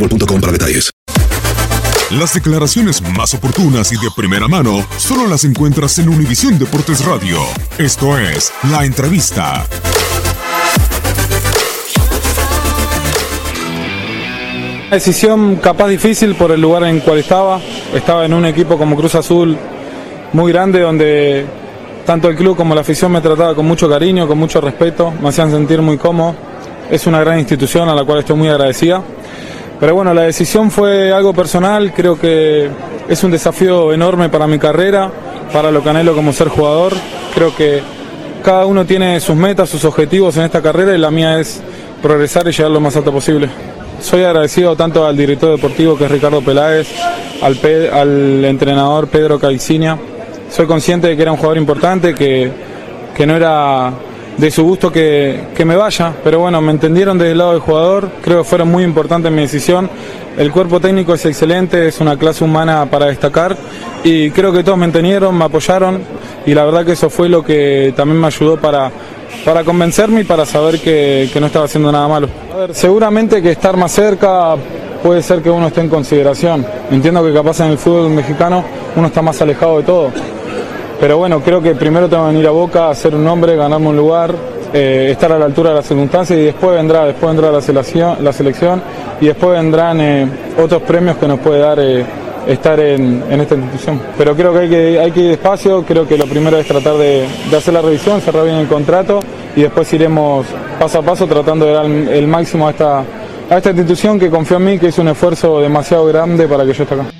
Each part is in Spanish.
boostmobile.com para detalles. Las declaraciones más oportunas y de primera mano solo las encuentras en Univisión Deportes Radio. Esto es La Entrevista. Una decisión capaz difícil por el lugar en el cual estaba. Estaba en un equipo como Cruz Azul muy grande donde tanto el club como la afición me trataba con mucho cariño, con mucho respeto, me hacían sentir muy cómodo. Es una gran institución a la cual estoy muy agradecida. Pero bueno, la decisión fue algo personal, creo que es un desafío enorme para mi carrera, para lo que anhelo como ser jugador. Creo que cada uno tiene sus metas, sus objetivos en esta carrera y la mía es progresar y llegar lo más alto posible. Soy agradecido tanto al director deportivo que es Ricardo Peláez, al, al entrenador Pedro Caiciña. Soy consciente de que era un jugador importante, que, que no era de su gusto que, que me vaya, pero bueno, me entendieron desde el lado del jugador, creo que fueron muy importantes en mi decisión. El cuerpo técnico es excelente, es una clase humana para destacar y creo que todos me entendieron, me apoyaron y la verdad que eso fue lo que también me ayudó para, para convencerme y para saber que, que no estaba haciendo nada malo. A ver, seguramente que estar más cerca puede ser que uno esté en consideración. Entiendo que capaz en el fútbol mexicano uno está más alejado de todo. Pero bueno, creo que primero tengo que venir a Boca, hacer un nombre, ganarme un lugar, eh, estar a la altura de las circunstancias y después vendrá, después vendrá la selección, y después vendrán eh, otros premios que nos puede dar eh, estar en, esta institución. Pero creo que hay, que ir despacio, creo que lo primero es tratar de, hacer la revisión, cerrar bien el contrato y después iremos paso a paso tratando de dar el, el máximo a esta, a esta institución que confió en mí, que hizo un esfuerzo demasiado grande para que yo esté acá.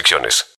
restricciones.